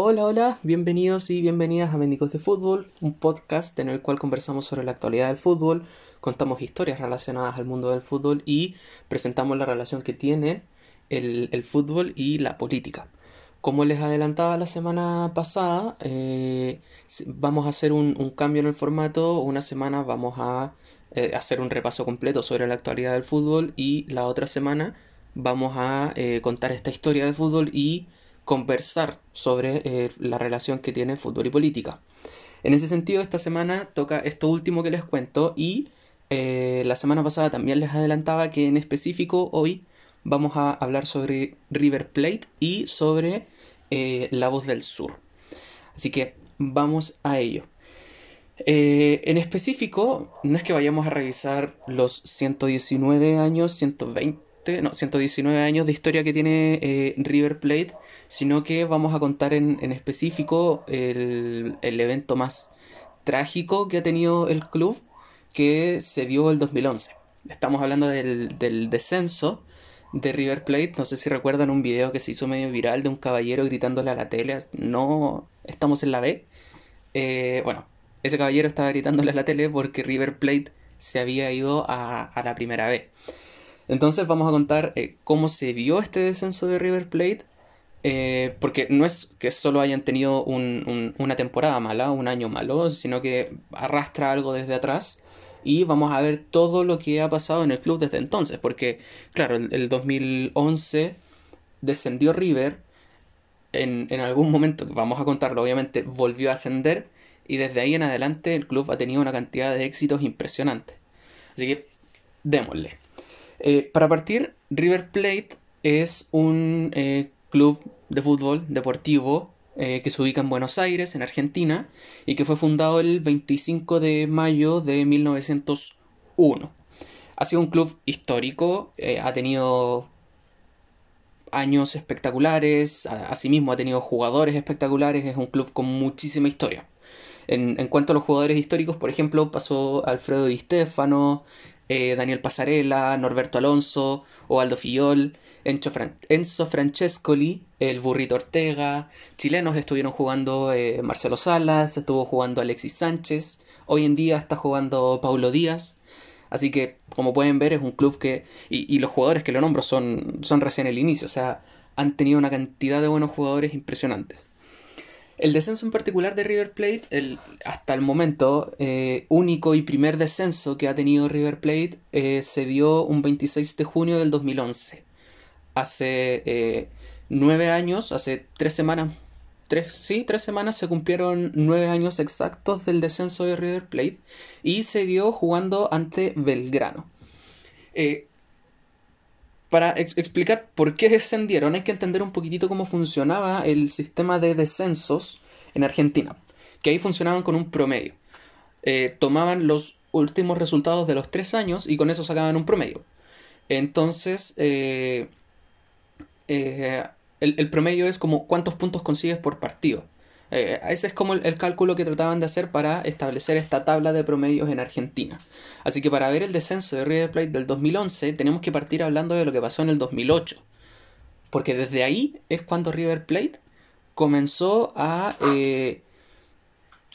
Hola, hola, bienvenidos y bienvenidas a Médicos de Fútbol, un podcast en el cual conversamos sobre la actualidad del fútbol, contamos historias relacionadas al mundo del fútbol y presentamos la relación que tiene el, fútbol y la política. Como les adelantaba la semana pasada, eh, vamos a hacer un, cambio en el formato. Una semana vamos a eh, hacer un repaso completo sobre la actualidad del fútbol y la otra semana vamos a eh, contar esta historia de fútbol y conversar sobre eh, la relación que tiene fútbol y política. En ese sentido, esta semana toca esto último que les cuento y eh, la semana pasada también les adelantaba que en específico hoy vamos a hablar sobre River Plate y sobre eh, La Voz del Sur. Así que vamos a ello. en específico, no es que vayamos a revisar los 119 años, 120 no, 119 años de historia que tiene eh, River Plate, sino que vamos a contar en, específico el, evento más trágico que ha tenido el club, que se vio el 2011. Estamos hablando del, descenso de River Plate. No sé si recuerdan un video que se hizo medio viral de un caballero gritándole a la tele, no estamos en la B. Eh, bueno, ese caballero estaba gritándole a la tele porque River Plate se había ido a, a la primera B. Entonces vamos a contar eh, cómo se vio este descenso de River Plate, eh, porque no es que solo hayan tenido una temporada mala, un año malo, sino que arrastra algo desde atrás y vamos a ver todo lo que ha pasado en el club desde entonces, porque claro, el, el 2011 descendió River, en, en algún momento, vamos a contarlo obviamente, volvió a ascender y desde ahí en adelante el club ha tenido una cantidad de éxitos impresionantes. Así que démosle. Eh, para partir, River Plate es un eh, club de fútbol deportivo eh, que se ubica en Buenos Aires, en Argentina, y que fue fundado el 25 de mayo de 1901. Ha sido un club histórico, ha tenido años espectaculares, asimismo ha tenido jugadores espectaculares, es un club con muchísima historia. En, en, cuanto a los jugadores históricos, por ejemplo, pasó Alfredo Di Stefano, eh, Daniel Pasarela, Norberto Alonso, Ovaldo Fillol, Enzo, Francescoli, el Burrito Ortega, chilenos estuvieron jugando eh, Marcelo Salas, estuvo jugando Alexis Sánchez, hoy en día está jugando Paulo Díaz, así que como pueden ver es un club que, y, los jugadores que lo nombro son, son recién el inicio, o sea, han tenido una cantidad de buenos jugadores impresionantes. El descenso en particular de River Plate, el, hasta el momento, eh, único y primer descenso que ha tenido River Plate, eh, se dio un 26 de junio del 2011. Hace eh, nueve años, hace tres semanas, tres, sí, tres semanas se cumplieron nueve años exactos del descenso de River Plate y se dio jugando ante Belgrano para explicar por qué descendieron hay que entender un poquitito cómo funcionaba el sistema de descensos en Argentina, que ahí funcionaban con un promedio. Eh, tomaban los últimos resultados de los tres años y con eso sacaban un promedio. Entonces, eh, eh, el, promedio es como cuántos puntos consigues por partido. Eh, ese es como el, cálculo que trataban de hacer para establecer esta tabla de promedios en Argentina. Así que para ver el descenso de River Plate del 2011 tenemos que partir hablando de lo que pasó en el 2008. Porque desde ahí es cuando River Plate comenzó a eh,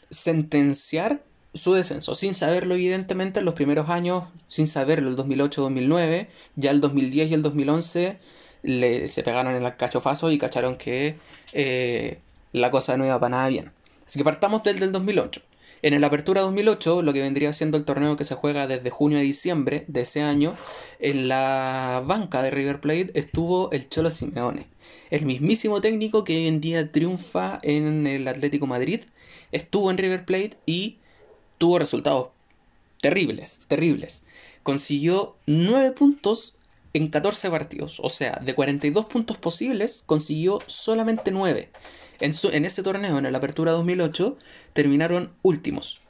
sentenciar su descenso, sin saberlo evidentemente en los primeros años, sin saberlo el 2008-2009, ya el 2010 y el 2011 le, se pegaron en el cachofazo y cacharon que eh, la cosa no iba para nada bien. Así que partamos desde el 2008. En el Apertura 2008, lo que vendría siendo el torneo que se juega desde junio a diciembre de ese año, en la banca de River Plate estuvo el Cholo Simeone, el mismísimo técnico que hoy en día triunfa en el Atlético Madrid, estuvo en River Plate y tuvo resultados terribles, terribles. Consiguió 9 puntos en 14 partidos, o sea, de 42 puntos posibles, consiguió solamente 9. En, ese torneo, en la Apertura 2008, terminaron últimos.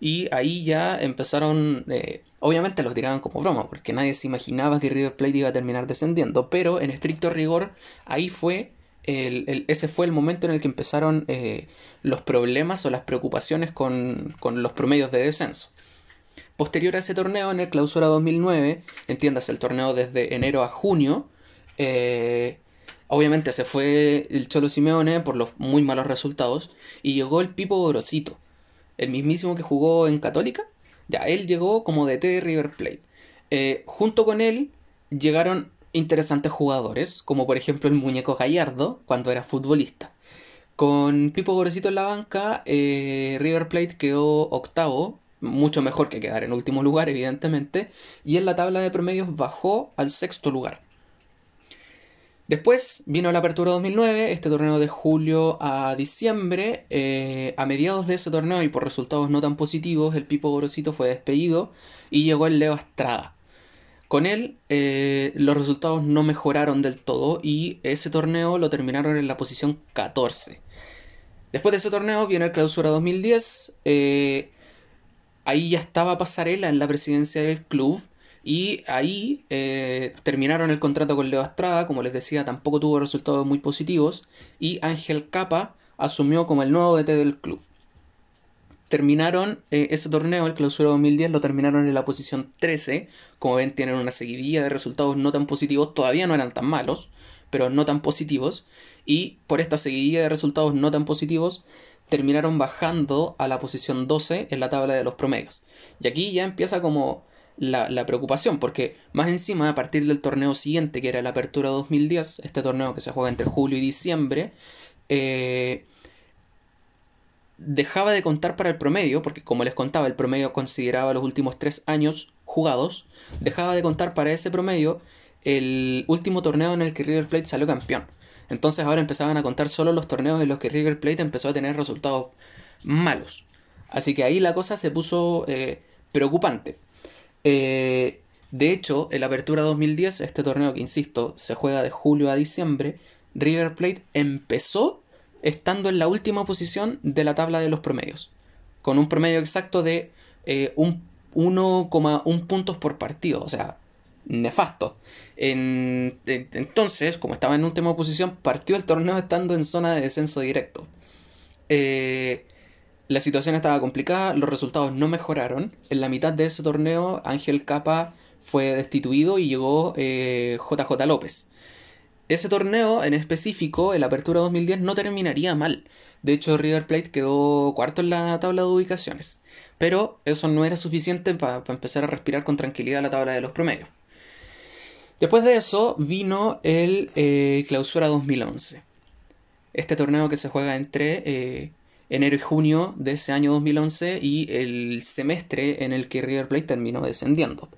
Y ahí ya empezaron, eh, obviamente los tiraban como broma, porque nadie se imaginaba que River Plate iba a terminar descendiendo, pero en estricto rigor, ahí fue el, ese fue el momento en el que empezaron eh, los problemas o las preocupaciones con, con, los promedios de descenso. Posterior a ese torneo, en el Clausura 2009, entiendas el torneo desde enero a junio, eh, Obviamente se fue el Cholo Simeone por los muy malos resultados y llegó el Pipo Grosito, el mismísimo que jugó en Católica. Ya, él llegó como DT de River Plate. Eh, junto con él llegaron interesantes jugadores, como por ejemplo el muñeco Gallardo, cuando era futbolista. Con Pipo Grosito en la banca, eh, River Plate quedó octavo, mucho mejor que quedar en último lugar, evidentemente, y en la tabla de promedios bajó al sexto lugar. Después vino la Apertura 2009, este torneo de julio a diciembre. Eh, a mediados de ese torneo y por resultados no tan positivos, el Pipo Gorosito fue despedido y llegó el Leo Estrada. Con él eh, los resultados no mejoraron del todo y ese torneo lo terminaron en la posición 14. Después de ese torneo viene el Clausura 2010. Eh, ahí ya estaba Pasarela en la presidencia del club y ahí eh, terminaron el contrato con Leo Estrada, como les decía, tampoco tuvo resultados muy positivos. Y Ángel Capa asumió como el nuevo DT del club. Terminaron eh, ese torneo, el clausura 2010, lo terminaron en la posición 13. Como ven, tienen una seguidilla de resultados no tan positivos, todavía no eran tan malos, pero no tan positivos. Y por esta seguidilla de resultados no tan positivos, terminaron bajando a la posición 12 en la tabla de los promedios. Y aquí ya empieza como la, preocupación, porque más encima, a partir del torneo siguiente, que era la Apertura 2010, este torneo que se juega entre julio y diciembre, eh, dejaba de contar para el promedio, porque como les contaba, el promedio consideraba los últimos tres años jugados, dejaba de contar para ese promedio el último torneo en el que River Plate salió campeón. Entonces ahora empezaban a contar solo los torneos en los que River Plate empezó a tener resultados malos. Así que ahí la cosa se puso eh, preocupante. Eh, de hecho, en la Apertura 2010, este torneo que, insisto, se juega de julio a diciembre, River Plate empezó estando en la última posición de la tabla de los promedios, con un promedio exacto de eh, 1,1 puntos por partido, o sea, nefasto. entonces, como estaba en última posición, partió el torneo estando en zona de descenso directo. Eh, la situación estaba complicada, los resultados no mejoraron. En la mitad de ese torneo, Ángel Capa fue destituido y llegó JJ eh, López. Ese torneo en específico, el Apertura 2010, no terminaría mal. De hecho, River Plate quedó cuarto en la tabla de ubicaciones. Pero eso no era suficiente para empezar a respirar con tranquilidad la tabla de los promedios. Después de eso vino el eh, Clausura 2011. Este torneo que se juega entre eh, enero y junio de ese año 2011 y el semestre en el que River Plate terminó descendiendo.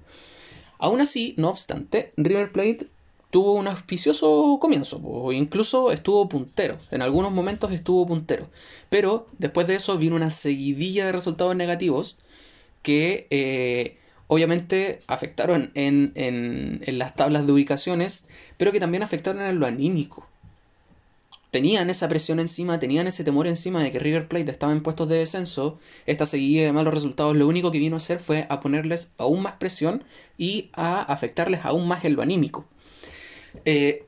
Aún así, no obstante, River Plate tuvo un auspicioso comienzo, o incluso estuvo puntero, en algunos momentos estuvo puntero, pero después de eso vino una seguidilla de resultados negativos que eh, obviamente afectaron en, en, en las tablas de ubicaciones, pero que también afectaron en lo anímico tenían esa presión encima, tenían ese temor encima de que River Plate estaba en puestos de descenso, esta seguida de malos resultados lo único que vino a hacer fue a ponerles aún más presión y a afectarles aún más el lo anímico. Eh,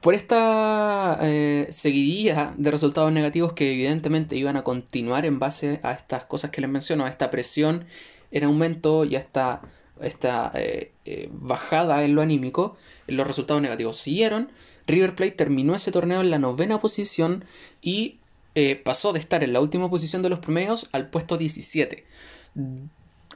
por esta eh, seguidilla de resultados negativos que evidentemente iban a continuar en base a estas cosas que les menciono, a esta presión en aumento y a esta, esta eh, bajada en lo anímico, los resultados negativos siguieron River Plate terminó ese torneo en la novena posición y eh, pasó de estar en la última posición de los promedios al puesto 17.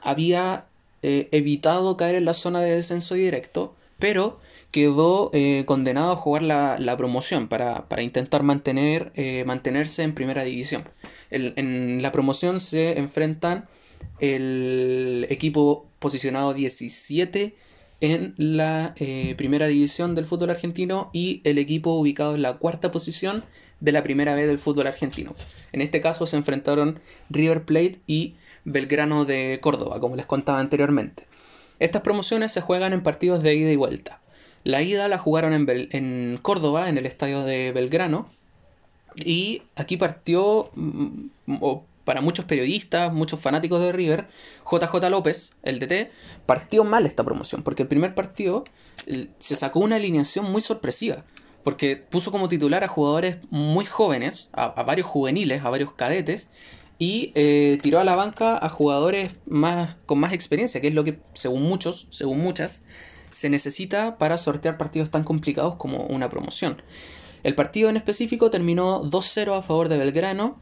Había eh, evitado caer en la zona de descenso directo, pero quedó eh, condenado a jugar la, promoción para, intentar mantener, mantenerse en primera división. en la promoción se enfrentan el equipo posicionado 17 en la eh, primera división del fútbol argentino y el equipo ubicado en la cuarta posición de la primera vez del fútbol argentino. En este caso se enfrentaron River Plate y Belgrano de Córdoba, como les contaba anteriormente. Estas promociones se juegan en partidos de ida y vuelta. La ida la jugaron en, en Córdoba, en el estadio de Belgrano, y aquí partió, mm, para muchos periodistas, muchos fanáticos de River, JJ López, el DT, partió mal esta promoción, porque el primer partido se sacó una alineación muy sorpresiva, porque puso como titular a jugadores muy jóvenes, a, varios juveniles, a varios cadetes, y eh, tiró a la banca a jugadores más, con más experiencia, que es lo que, según muchos, según muchas, se necesita para sortear partidos tan complicados como una promoción. El partido en específico terminó 2-0 a favor de Belgrano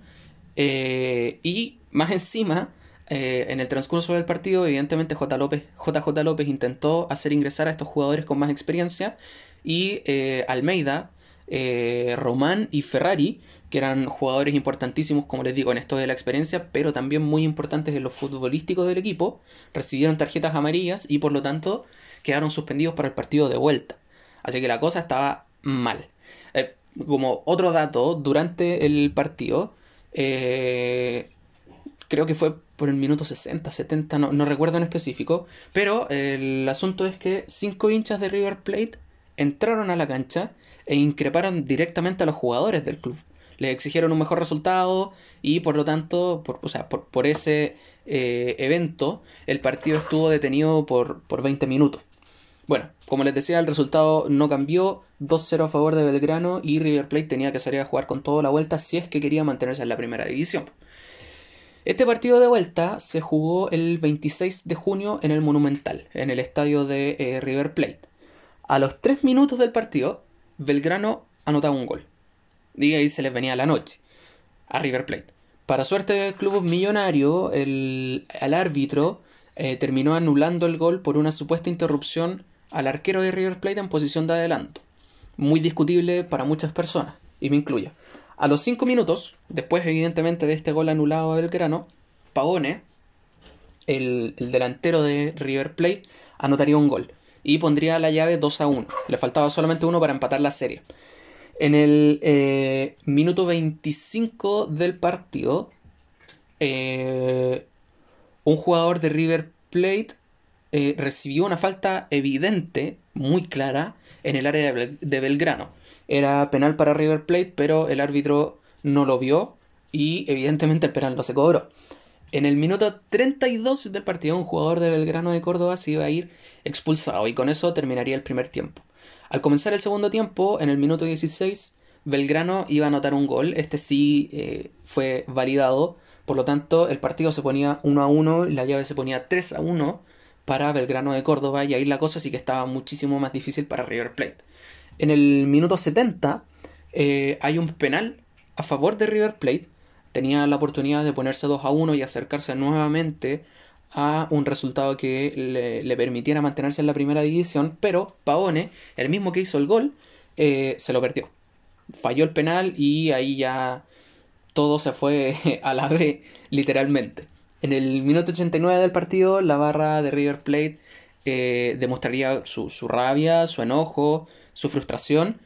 eh, y más encima, eh, en el transcurso del partido, evidentemente J. López, JJ López intentó hacer ingresar a estos jugadores con más experiencia y eh, Almeida, Román y Ferrari, que eran jugadores importantísimos, como les digo, en esto de la experiencia, pero también muy importantes en lo futbolístico del equipo, recibieron tarjetas amarillas y por lo tanto quedaron suspendidos para el partido de vuelta. Así que la cosa estaba mal. como otro dato, durante el partido, eh, creo que fue por el minuto 60, 70, no, recuerdo en específico. Pero el asunto es que cinco hinchas de River Plate entraron a la cancha e increparon directamente a los jugadores del club. Les exigieron un mejor resultado y por lo tanto, por, o sea, por, ese eh, evento, el partido estuvo detenido por, por 20 minutos. Bueno, como les decía, el resultado no cambió. 2-0 a favor de Belgrano y River Plate tenía que salir a jugar con toda la vuelta si es que quería mantenerse en la primera división. Este partido de vuelta se jugó el 26 de junio en el Monumental, en el estadio de eh, River Plate. A los 3 minutos del partido, Belgrano anotaba un gol. Y ahí se les venía la noche a River Plate. Para suerte del club millonario, el, árbitro eh, terminó anulando el gol por una supuesta interrupción al arquero de River Plate en posición de adelanto. Muy discutible para muchas personas, y me incluyo. A los 5 minutos, después evidentemente de este gol anulado a Belgrano, Pavone, el, delantero de River Plate, anotaría un gol y pondría la llave 2 a 1. Le faltaba solamente uno para empatar la serie. En el eh, minuto 25 del partido, eh, un jugador de River Plate eh, recibió una falta evidente, muy clara, en el área de Belgrano. Era penal para River Plate, pero el árbitro no lo vio y evidentemente el penal no se cobró. En el minuto 32 del partido, un jugador de Belgrano de Córdoba se iba a ir expulsado y con eso terminaría el primer tiempo. Al comenzar el segundo tiempo, en el minuto 16, Belgrano iba a anotar un gol. Este sí eh, fue validado. Por lo tanto, el partido se ponía 1 a 1 y la llave se ponía 3 a 1 para Belgrano de Córdoba y ahí la cosa sí que estaba muchísimo más difícil para River Plate. En el minuto 70 eh, hay un penal a favor de River Plate. Tenía la oportunidad de ponerse 2 a 1 y acercarse nuevamente a un resultado que le, permitiera mantenerse en la primera división, pero Paone, el mismo que hizo el gol, eh, se lo perdió. Falló el penal y ahí ya todo se fue a la B, literalmente. En el minuto 89 del partido, la barra de River Plate eh, demostraría su, rabia, su enojo, su frustración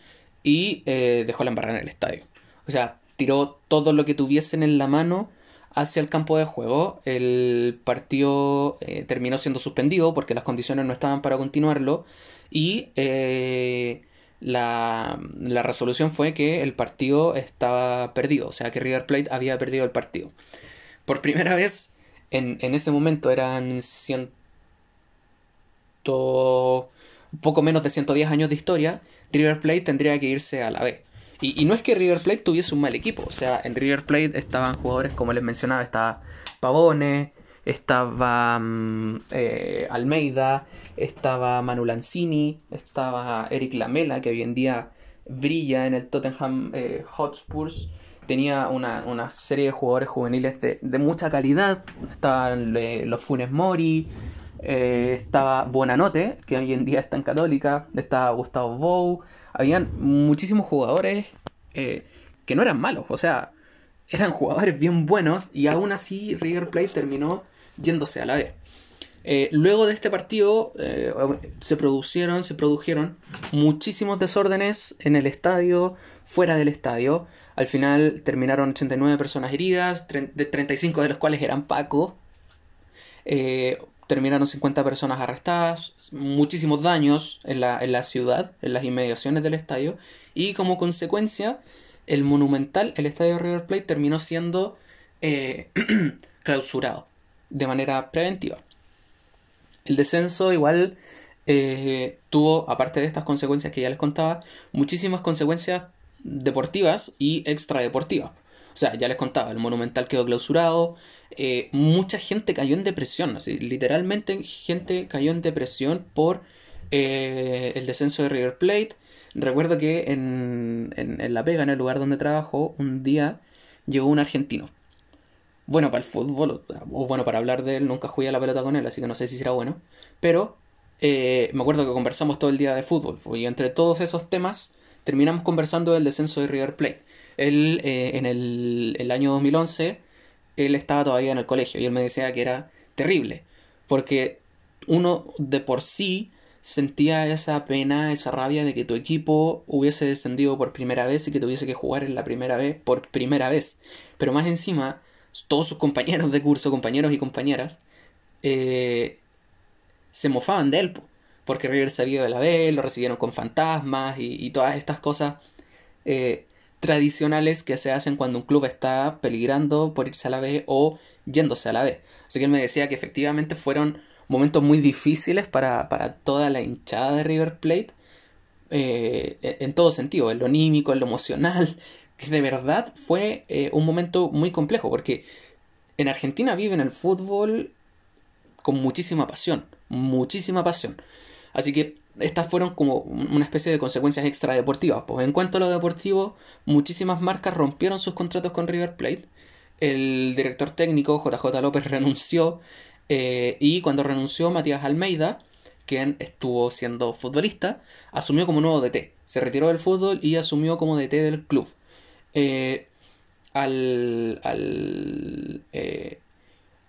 y eh, dejó la embarrada en el estadio. O sea, tiró todo lo que tuviesen en la mano hacia el campo de juego. El partido eh, terminó siendo suspendido porque las condiciones no estaban para continuarlo y la, la resolución fue que el partido estaba perdido, o sea que River Plate había perdido el partido. Por primera vez en, ese momento eran ciento, poco menos de 110 años de historia, River Plate tendría que irse a la B. Y, no es que River Plate tuviese un mal equipo, o sea, en River Plate estaban jugadores, como les mencionaba, estaba Pavone, estaba mm, eh, Almeida, estaba Manu Lanzini, estaba Eric Lamela, que hoy en día brilla en el Tottenham eh, Hotspurs tenía una, serie de jugadores juveniles de, mucha calidad. Estaban eh, los Funes Mori, eh, estaba Buenanote, que hoy en día está en Católica, estaba Gustavo Bou. Habían muchísimos jugadores eh, que no eran malos, o sea, eran jugadores bien buenos y aún así River Plate terminó yéndose a la B. luego de este partido se producieron, se produjeron muchísimos desórdenes en el estadio, fuera del estadio. Al final terminaron 89 personas heridas, 35 de los cuales eran Paco. Eh, terminaron 50 personas arrestadas, muchísimos daños en la, ciudad, en las inmediaciones del estadio. Y como consecuencia, el Monumental, el estadio River Plate, terminó siendo eh, clausurado de manera preventiva. El descenso igual eh, tuvo, aparte de estas consecuencias que ya les contaba, muchísimas consecuencias deportivas y extradeportivas. O sea, ya les contaba, el Monumental quedó clausurado, eh, mucha gente cayó en depresión, así, literalmente gente cayó en depresión por eh, el descenso de River Plate. Recuerdo que en, en, La Pega, en el lugar donde trabajo, un día llegó un argentino. Bueno para el fútbol, o bueno para hablar de él, nunca jugué a la pelota con él, así que no sé si será bueno. Pero eh, me acuerdo que conversamos todo el día de fútbol, y entre todos esos temas terminamos conversando del descenso de River Plate. Él, eh, en el, el año 2011, él estaba todavía en el colegio y él me decía que era terrible, porque uno de por sí sentía esa pena, esa rabia de que tu equipo hubiese descendido por primera vez y que tuviese que jugar en la primera vez por primera vez. Pero más encima, todos sus compañeros de curso, compañeros y compañeras, eh, se mofaban de él, porque River se había de la B, lo recibieron con fantasmas y, todas estas cosas eh, tradicionales que se hacen cuando un club está peligrando por irse a la B o yéndose a la B. Así que él me decía que efectivamente fueron momentos muy difíciles para, toda la hinchada de River Plate, eh, en todo sentido, en lo anímico, en lo emocional, de verdad fue eh, un momento muy complejo, porque en Argentina viven el fútbol con muchísima pasión, muchísima pasión. Así que estas fueron como una especie de consecuencias extradeportivas. Pues en cuanto a lo deportivo, muchísimas marcas rompieron sus contratos con River Plate. El director técnico JJ López renunció eh, y cuando renunció Matías Almeida, quien estuvo siendo futbolista, asumió como nuevo DT. Se retiró del fútbol y asumió como DT del club. Eh, al, al, eh,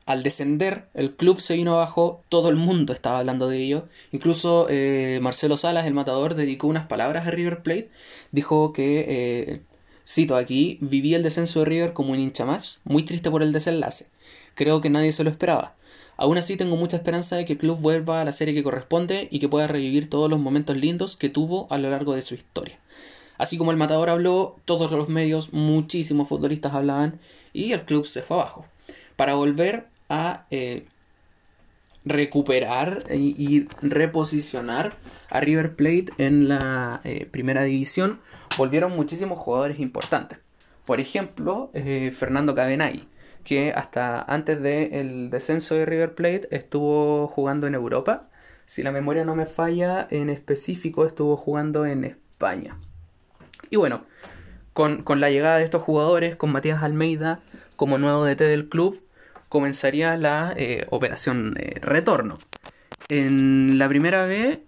al, descender, el club se vino abajo, todo el mundo estaba hablando de ello. Incluso Marcelo Salas, el matador, dedicó unas palabras a River Plate. Dijo que, cito aquí, viví el descenso de River como un hincha más, muy triste por el desenlace. Creo que nadie se lo esperaba. Aún así tengo mucha esperanza de que el club vuelva a la serie que corresponde y que pueda revivir todos los momentos lindos que tuvo a lo largo de su historia. Así como el matador habló, todos los medios, muchísimos futbolistas hablaban y el club se fue abajo. Para volver a eh, recuperar y, reposicionar a River Plate en la eh, primera división, volvieron muchísimos jugadores importantes. Por ejemplo, eh, Fernando Cabenay, que hasta antes del descenso de River Plate estuvo jugando en Europa. Si la memoria no me falla, en específico estuvo jugando en España. Y bueno, con, la llegada de estos jugadores, con Matías Almeida como nuevo DT del club, comenzaría la eh, operación retorno. En la primera vez,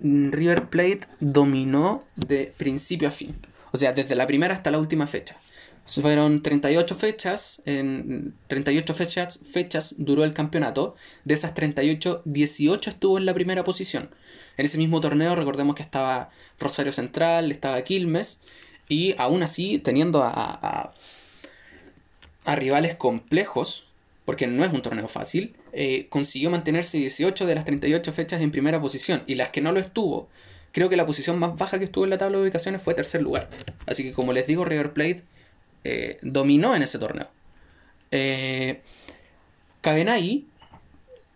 River Plate dominó de principio a fin. O sea, desde la primera hasta la última fecha. Fueron 38 fechas, en 38 fechas, fechas duró el campeonato. De esas 38, 18 estuvo en la primera posición. En ese mismo torneo recordemos que estaba Rosario Central, estaba Quilmes, y aún así teniendo a, a, rivales complejos, porque no es un torneo fácil, eh, consiguió mantenerse 18 de las 38 fechas en primera posición, y las que no lo estuvo, creo que la posición más baja que estuvo en la tabla de ubicaciones fue tercer lugar. Así que como les digo, River Plate eh, dominó en ese torneo. Eh,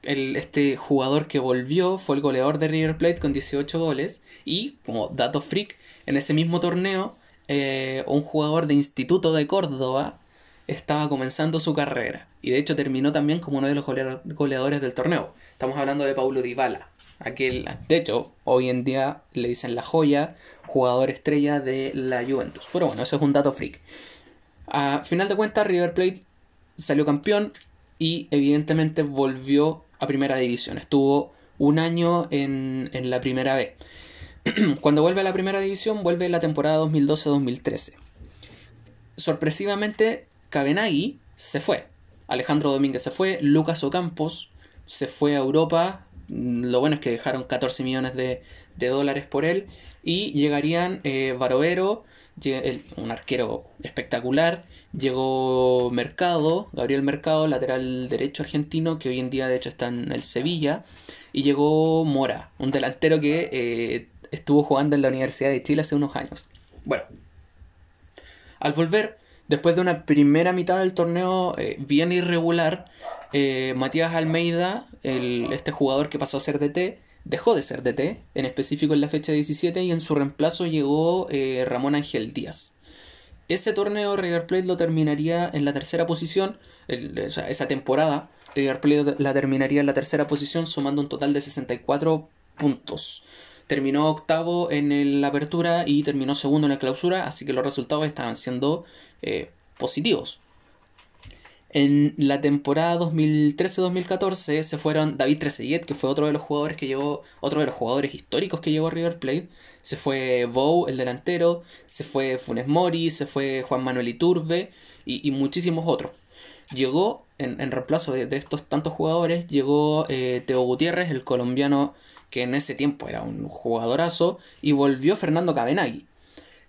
el, este jugador que volvió, fue el goleador de River Plate con 18 goles. Y, como dato freak, en ese mismo torneo, eh, un jugador de Instituto de Córdoba estaba comenzando su carrera. Y de hecho terminó también como uno de los goleadores del torneo. Estamos hablando de Paulo Dybala. Aquel, de hecho, hoy en día le dicen la joya, jugador estrella de la Juventus. Pero bueno, eso es un dato freak. A final de cuentas, River Plate salió campeón y evidentemente volvió a primera división. Estuvo un año en, la primera B. Cuando vuelve a la primera división, vuelve la temporada 2012-2013. Sorpresivamente, Cabenagui se fue. Alejandro Domínguez se fue, Lucas Ocampos se fue a Europa. Lo bueno es que dejaron 14 millones de, dólares por él. Y llegarían eh, Barovero, un arquero espectacular. Llegó Mercado, Gabriel Mercado, lateral derecho argentino, que hoy en día de hecho está en el Sevilla. Y llegó Mora, un delantero que eh, estuvo jugando en la Universidad de Chile hace unos años. Bueno, al volver, después de una primera mitad del torneo eh, bien irregular, eh, Matías Almeida, este jugador que pasó a ser DT, dejó de ser DT, en específico en la fecha 17, y en su reemplazo llegó eh, Ramón Ángel Díaz. Ese torneo River Plate lo terminaría en la tercera posición, esa temporada River Plate la terminaría en la tercera posición sumando un total de 64 puntos. Terminó octavo en la apertura y terminó segundo en la clausura, así que los resultados estaban siendo eh, positivos. En la temporada 2013-2014 se fueron David Trezeguet, que fue otro de los jugadores que llegó, otro de los jugadores históricos que llegó a River Plate. Se fue Bou, el delantero, se fue Funes Mori, se fue Juan Manuel Iturbe y, muchísimos otros. Llegó, en, reemplazo de, estos tantos jugadores, llegó eh, Teo Gutiérrez, el colombiano que en ese tiempo era un jugadorazo, y volvió Fernando Cabenagui.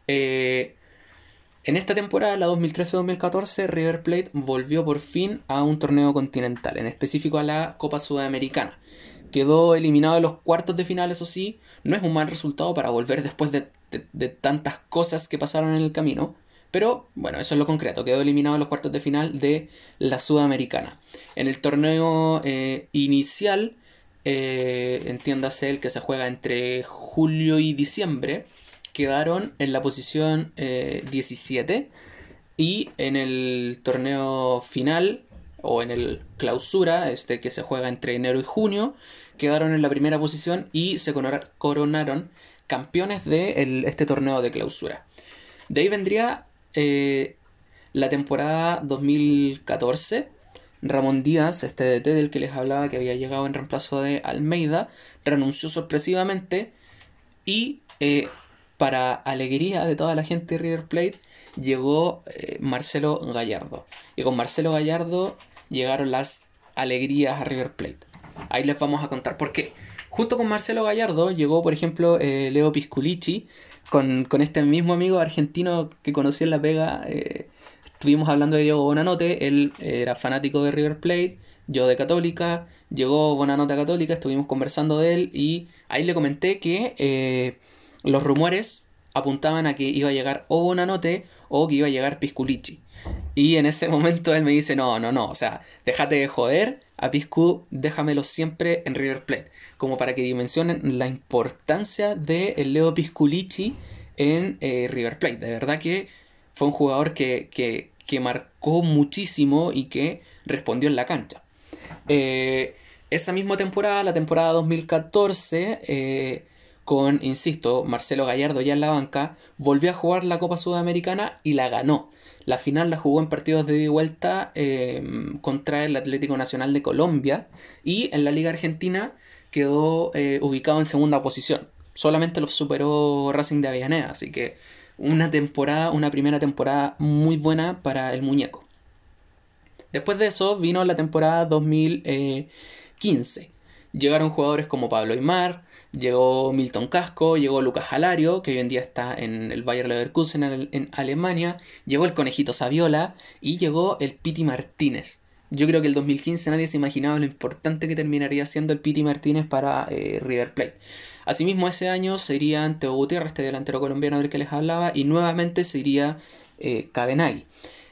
Eh, en esta temporada, la 2013-2014, River Plate volvió por fin a un torneo continental, en específico a la Copa Sudamericana. Quedó eliminado de los cuartos de final, eso sí, no es un mal resultado para volver después de, tantas cosas que pasaron en el camino. Pero bueno, eso es lo concreto. Quedó eliminado en los cuartos de final de la Sudamericana. En el torneo eh, inicial, eh, entiéndase el que se juega entre julio y diciembre, quedaron en la posición 17 eh, y en el torneo final o en el clausura, este que se juega entre enero y junio, quedaron en la primera posición y se coronaron campeones de este torneo de clausura. De ahí vendría eh, la temporada 2014. Ramón Díaz, este DT del que les hablaba que había llegado en reemplazo de Almeida, renunció sorpresivamente y eh, para alegría de toda la gente de River Plate, llegó eh, Marcelo Gallardo. Y con Marcelo Gallardo llegaron las alegrías a River Plate. Ahí les vamos a contar por qué. Junto con Marcelo Gallardo llegó, por ejemplo, eh, Leo Pisculici, con, este mismo amigo argentino que conocí en La Vega. Eh, estuvimos hablando de Diego Bonanote, él era fanático de River Plate, yo de Católica. Llegó Bonanote a Católica, estuvimos conversando de él y ahí le comenté que los rumores apuntaban a que iba a llegar o Bonanote o que iba a llegar Pisculici. Y en ese momento él me dice, no, no, no, o sea, déjate de joder, a Piscu déjamelo siempre en River Plate, como para que dimensionen la importancia de el Leo Pisculici en eh, River Plate. De verdad que fue un jugador que, que, que, marcó muchísimo y que respondió en la cancha. Eh, esa misma temporada, la temporada 2014, eh, con, insisto, Marcelo Gallardo ya en la banca, volvió a jugar la Copa Sudamericana y la ganó. La final la jugó en partidos de vuelta eh, contra el Atlético Nacional de Colombia y en la Liga Argentina quedó eh, ubicado en segunda posición. Solamente lo superó Racing de Avellaneda, así que una temporada, una primera temporada muy buena para el muñeco. Después de eso vino la temporada 2015. Llegaron jugadores como Pablo Aymar, Llegó Milton Casco, llegó Lucas Alario, que hoy en día está en el Bayer Leverkusen en, Alemania, llegó el Conejito Saviola y llegó el Piti Martínez. Yo creo que el 2015 nadie se imaginaba lo importante que terminaría siendo el Piti Martínez para eh, River Plate. Asimismo, ese año sería Teo Gutiérrez, este delantero colombiano del que les hablaba, y nuevamente sería eh, Cabenagui.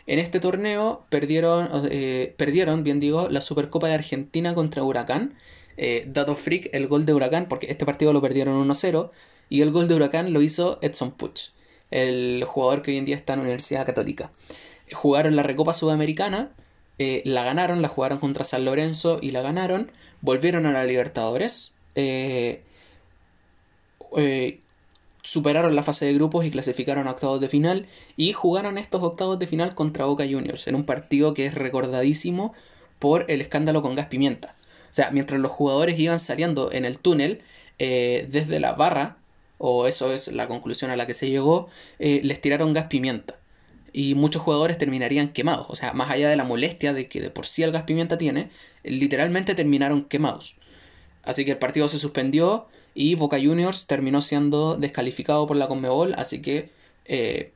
En este torneo perdieron, eh, perdieron, bien digo, la Supercopa de Argentina contra Huracán eh, dato freak, el gol de Huracán, porque este partido lo perdieron 1-0, y el gol de Huracán lo hizo Edson Puch, el jugador que hoy en día está en la Universidad Católica. Jugaron la Recopa Sudamericana, eh, la ganaron, la jugaron contra San Lorenzo y la ganaron, volvieron a la Libertadores, eh, superaron la fase de grupos y clasificaron a octavos de final y jugaron estos octavos de final contra Boca Juniors en un partido que es recordadísimo por el escándalo con gas pimienta. O sea, mientras los jugadores iban saliendo en el túnel eh, desde la barra, o eso es la conclusión a la que se llegó, eh, les tiraron gas pimienta. Y muchos jugadores terminarían quemados. O sea, más allá de la molestia de que de por sí el gas pimienta tiene, literalmente terminaron quemados. Así que el partido se suspendió y Boca Juniors terminó siendo descalificado por la Conmebol. Así que eh,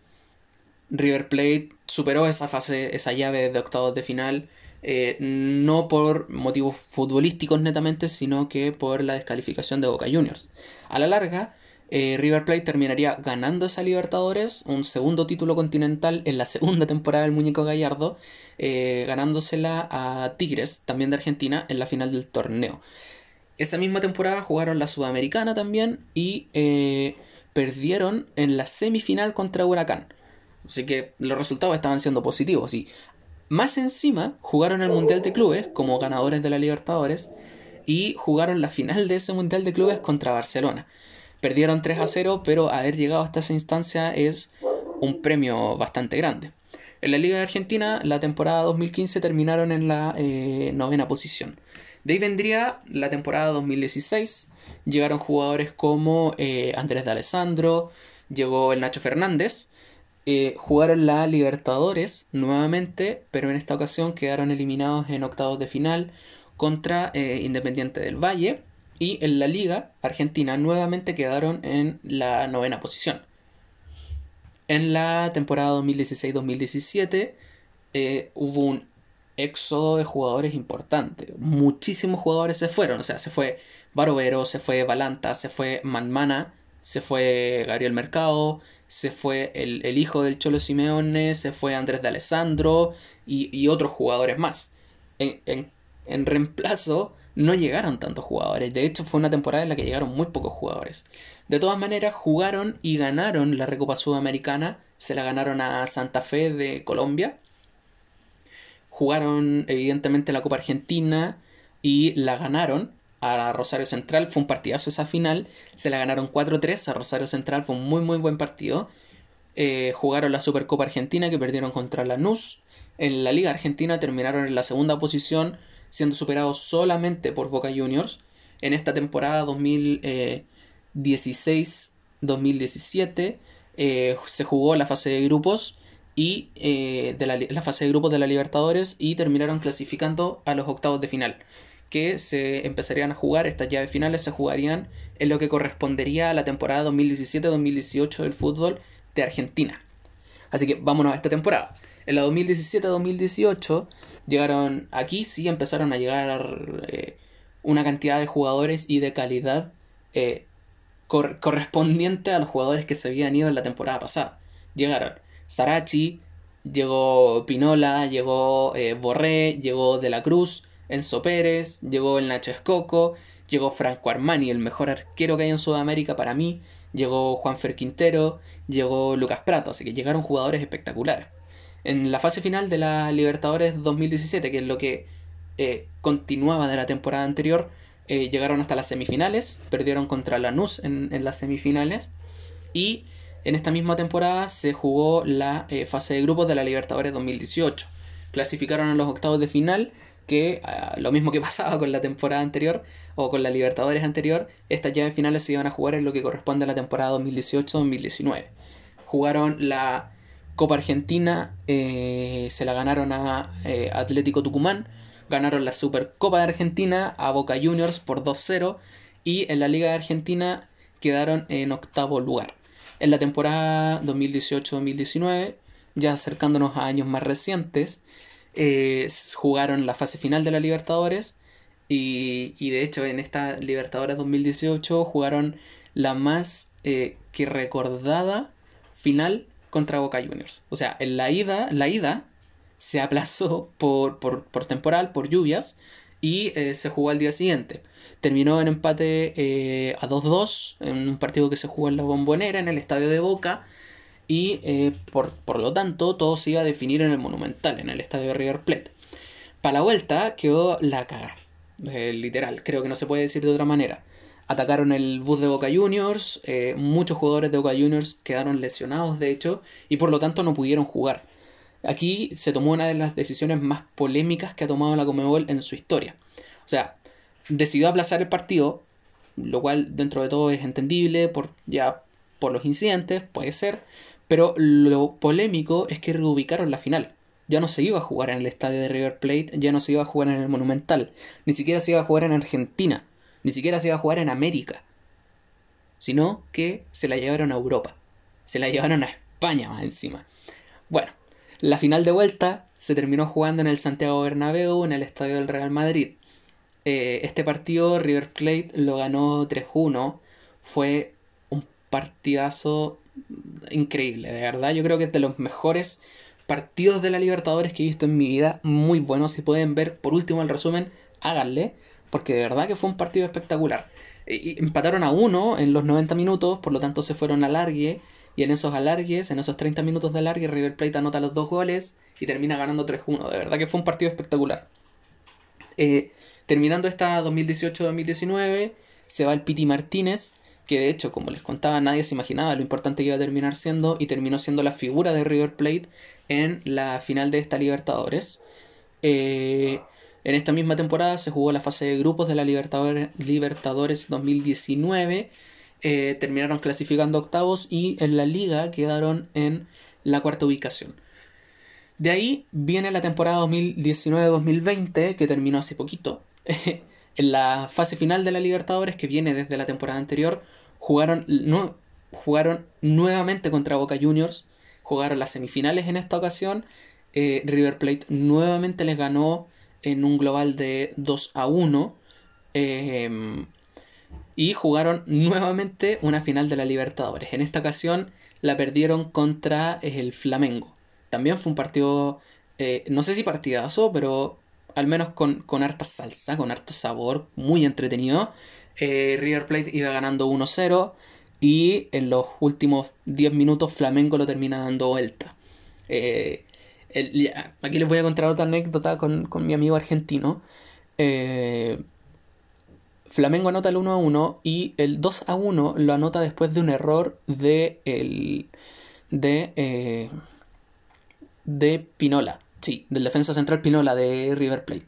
River Plate superó esa fase, esa llave de octavos de final eh, no por motivos futbolísticos netamente, sino que por la descalificación de Boca Juniors. A la larga, eh, River Plate terminaría ganando esa Libertadores, un segundo título continental en la segunda temporada del Muñeco Gallardo, eh, ganándosela a Tigres, también de Argentina, en la final del torneo. Esa misma temporada jugaron la Sudamericana también y perdieron en la semifinal contra Huracán. Así que los resultados estaban siendo positivos. Y más encima, jugaron el Mundial de Clubes como ganadores de la Libertadores y jugaron la final de ese Mundial de Clubes contra Barcelona. Perdieron 3 a 0, pero haber llegado hasta esa instancia es un premio bastante grande. En la Liga de Argentina, la temporada 2015 terminaron en la eh, novena posición. De ahí vendría la temporada 2016. Llegaron jugadores como eh, Andrés de llegó el Nacho Fernández. Eh, jugaron la Libertadores nuevamente, pero en esta ocasión quedaron eliminados en octavos de final contra Independiente del Valle. Y en la Liga Argentina nuevamente quedaron en la novena posición. En la temporada 2016-2017 eh, hubo un éxodo de jugadores importante. Muchísimos jugadores se fueron. O sea, se fue Barovero, se fue Balanta, se fue Manmana, se fue Gabriel Mercado, se fue el, hijo del Cholo Simeone, se fue Andrés de Alessandro y, otros jugadores más. En, en reemplazo no llegaron tantos jugadores. De hecho, fue una temporada en la que llegaron muy pocos jugadores. De todas maneras, jugaron y ganaron la Recopa Sudamericana. Se la ganaron a Santa Fe de Colombia. Jugaron, evidentemente, la Copa Argentina y la ganaron a Rosario Central. Fue un partidazo esa final. Se la ganaron 4-3 a Rosario Central. Fue un muy, muy buen partido. Eh, jugaron la Supercopa Argentina que perdieron contra Lanús. En la Liga Argentina terminaron en la segunda posición, siendo superados solamente por Boca Juniors. En esta temporada 2000, 16-2017 eh, se jugó la fase de grupos y eh, de la, fase de grupos de la Libertadores y terminaron clasificando a los octavos de final que se empezarían a jugar, estas llaves finales se jugarían en lo que correspondería a la temporada 2017-2018 del fútbol de Argentina. Así que vámonos a esta temporada. En la 2017-2018 llegaron, aquí sí empezaron a llegar eh, una cantidad de jugadores y de calidad correspondiente a los jugadores que se habían ido en la temporada pasada. Llegaron Sarachi, llegó Pinola, llegó eh, Borré, llegó De la Cruz, Enzo Pérez, llegó el Nacho Escoco, llegó Franco Armani, el mejor arquero que hay en Sudamérica para mí, llegó Juanfer Quintero, llegó Lucas Prato, así que llegaron jugadores espectaculares. En la fase final de la Libertadores 2017, que es lo que eh, continuaba de la temporada anterior, eh, llegaron hasta las semifinales, perdieron contra Lanús en, las semifinales y en esta misma temporada se jugó la eh, fase de grupos de la Libertadores 2018. Clasificaron a los octavos de final, que ah, lo mismo que pasaba con la temporada anterior o con la Libertadores anterior, estas llaves finales se iban a jugar en lo que corresponde a la temporada 2018-2019. Jugaron la Copa Argentina, eh, se la ganaron a Atlético Tucumán, ganaron la Supercopa de Argentina a Boca Juniors por 2-0 y en la Liga de Argentina quedaron en octavo lugar. En la temporada 2018-2019, ya acercándonos a años más recientes, eh, jugaron la fase final de la Libertadores y, de hecho en esta Libertadores 2018 jugaron la más eh, que recordada final contra Boca Juniors. O sea, en la ida, la ida se aplazó por, por, por temporal, por lluvias, y eh, se jugó al día siguiente. Terminó en empate eh, a 2-2 en un partido que se jugó en la Bombonera, en el estadio de Boca, y eh, por, por, lo tanto todo se iba a definir en el Monumental, en el estadio River Plate. Para la vuelta quedó la caga, literal, creo que no se puede decir de otra manera. Atacaron el bus de Boca Juniors, muchos jugadores de Boca Juniors quedaron lesionados de hecho, y por lo tanto no pudieron jugar. Aquí se tomó una de las decisiones más polémicas que ha tomado la Comebol en su historia. O sea, decidió aplazar el partido, lo cual dentro de todo es entendible por ya por los incidentes, puede ser, pero lo polémico es que reubicaron la final. Ya no se iba a jugar en el estadio de River Plate, ya no se iba a jugar en el Monumental, ni siquiera se iba a jugar en Argentina, ni siquiera se iba a jugar en América, sino que se la llevaron a Europa, se la llevaron a España más encima. Bueno, la final de vuelta se terminó jugando en el Santiago Bernabéu, en el estadio del Real Madrid. Eh, este partido River Plate lo ganó 3-1. Fue un partidazo increíble, de verdad. Yo creo que es de los mejores partidos de la Libertadores que he visto en mi vida. Muy bueno. Si pueden ver por último el resumen, háganle. Porque de verdad que fue un partido espectacular. Empataron a uno en los 90 minutos, por lo tanto se fueron a largue. Y en esos alargues, en esos 30 minutos de alargue, River Plate anota los dos goles y termina ganando 3-1. De verdad que fue un partido espectacular. Eh, terminando esta 2018-2019, se va el Piti Martínez, que de hecho, como les contaba, nadie se imaginaba lo importante que iba a terminar siendo y terminó siendo la figura de River Plate en la final de esta Libertadores. Eh, en esta misma temporada se jugó la fase de grupos de la Libertadores, Libertadores 2019. Eh, terminaron clasificando octavos y en la liga quedaron en la cuarta ubicación. De ahí viene la temporada 2019-2020, que terminó hace poquito. en la fase final de la Libertadores, que viene desde la temporada anterior, jugaron, no, jugaron nuevamente contra Boca Juniors, jugaron las semifinales en esta ocasión. Eh, River Plate nuevamente les ganó en un global de 2 a 1. Em, y jugaron nuevamente una final de la Libertadores. En esta ocasión la perdieron contra el Flamengo. También fue un partido, eh, no sé si partidazo, pero al menos con, con harta salsa, con harto sabor, muy entretenido. Eh, River Plate iba ganando 1-0 y en los últimos 10 minutos Flamengo lo termina dando vuelta. Eh, aquí les voy a contar otra anécdota con, mi amigo argentino. Flamengo anota el 1 1 y el 2 1 lo anota después de un error de el, de de Pinola. Sí, del defensa central Pinola de River Plate.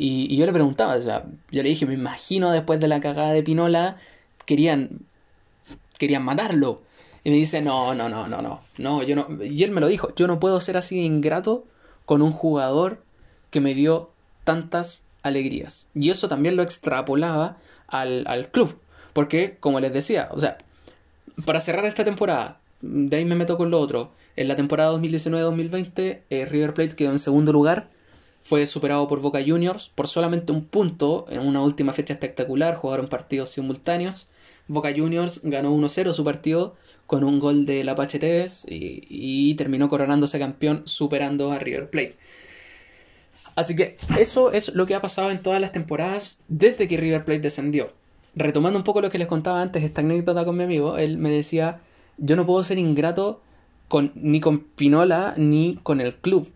Y, yo le preguntaba, o sea, yo le dije, me imagino después de la cagada de Pinola, querían, querían matarlo. Y me dice, no, no, no, no, no, no, yo no. Y él me lo dijo, yo no puedo ser así de ingrato con un jugador que me dio tantas alegrías. Y eso también lo extrapolaba al, al club. Porque, como les decía, o sea, para cerrar esta temporada, de ahí me meto con lo otro. En la temporada 2019-2020, eh, River Plate quedó en segundo lugar. Fue superado por Boca Juniors por solamente un punto en una última fecha espectacular. Jugaron partidos simultáneos. Boca Juniors ganó 1-0 su partido con un gol de La Tevez y, y terminó coronándose campeón superando a River Plate. Así que eso es lo que ha pasado en todas las temporadas desde que River Plate descendió. Retomando un poco lo que les contaba antes, esta anécdota con mi amigo, él me decía, yo no puedo ser ingrato con, ni con Pinola ni con el club.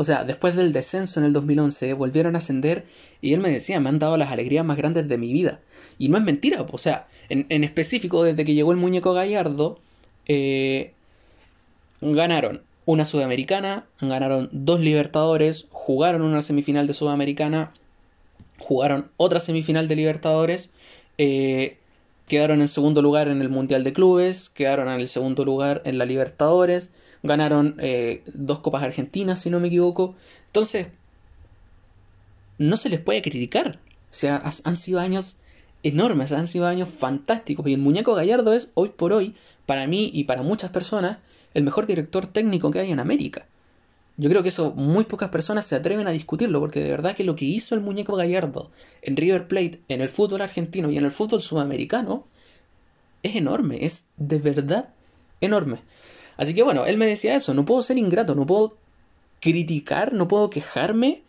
O sea, después del descenso en el 2011 volvieron a ascender y él me decía, me han dado las alegrías más grandes de mi vida. Y no es mentira, o sea, en, específico desde que llegó el muñeco Gallardo, eh, ganaron una Sudamericana, ganaron dos Libertadores, jugaron una semifinal de Sudamericana, jugaron otra semifinal de Libertadores, eh, quedaron en segundo lugar en el Mundial de Clubes, quedaron en el segundo lugar en la Libertadores, ganaron eh, dos Copas Argentinas, si no me equivoco. Entonces, no se les puede criticar. O sea, han sido años enormes, han sido años fantásticos. Y el muñeco Gallardo es, hoy por hoy, para mí y para muchas personas, el mejor director técnico que hay en América. Yo creo que eso muy pocas personas se atreven a discutirlo, porque de verdad que lo que hizo el muñeco Gallardo en River Plate, en el fútbol argentino y en el fútbol sudamericano, es enorme, es de verdad enorme. Así que bueno, él me decía eso, no puedo ser ingrato, no puedo criticar, no puedo quejarme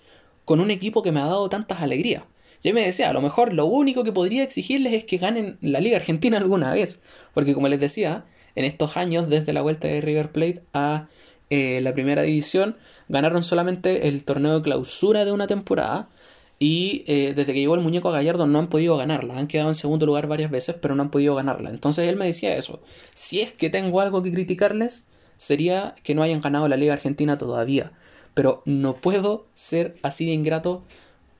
con un equipo que me ha dado tantas alegrías. Y él me decía, a lo mejor lo único que podría exigirles es que ganen la Liga Argentina alguna vez, porque como les decía, en estos años, desde la vuelta de River Plate a eh, la primera división, ganaron solamente el torneo de clausura de una temporada. Y eh, desde que llegó el muñeco a Gallardo no han podido ganarla. Han quedado en segundo lugar varias veces, pero no han podido ganarla. Entonces él me decía eso. Si es que tengo algo que criticarles, sería que no hayan ganado la Liga Argentina todavía. Pero no puedo ser así de ingrato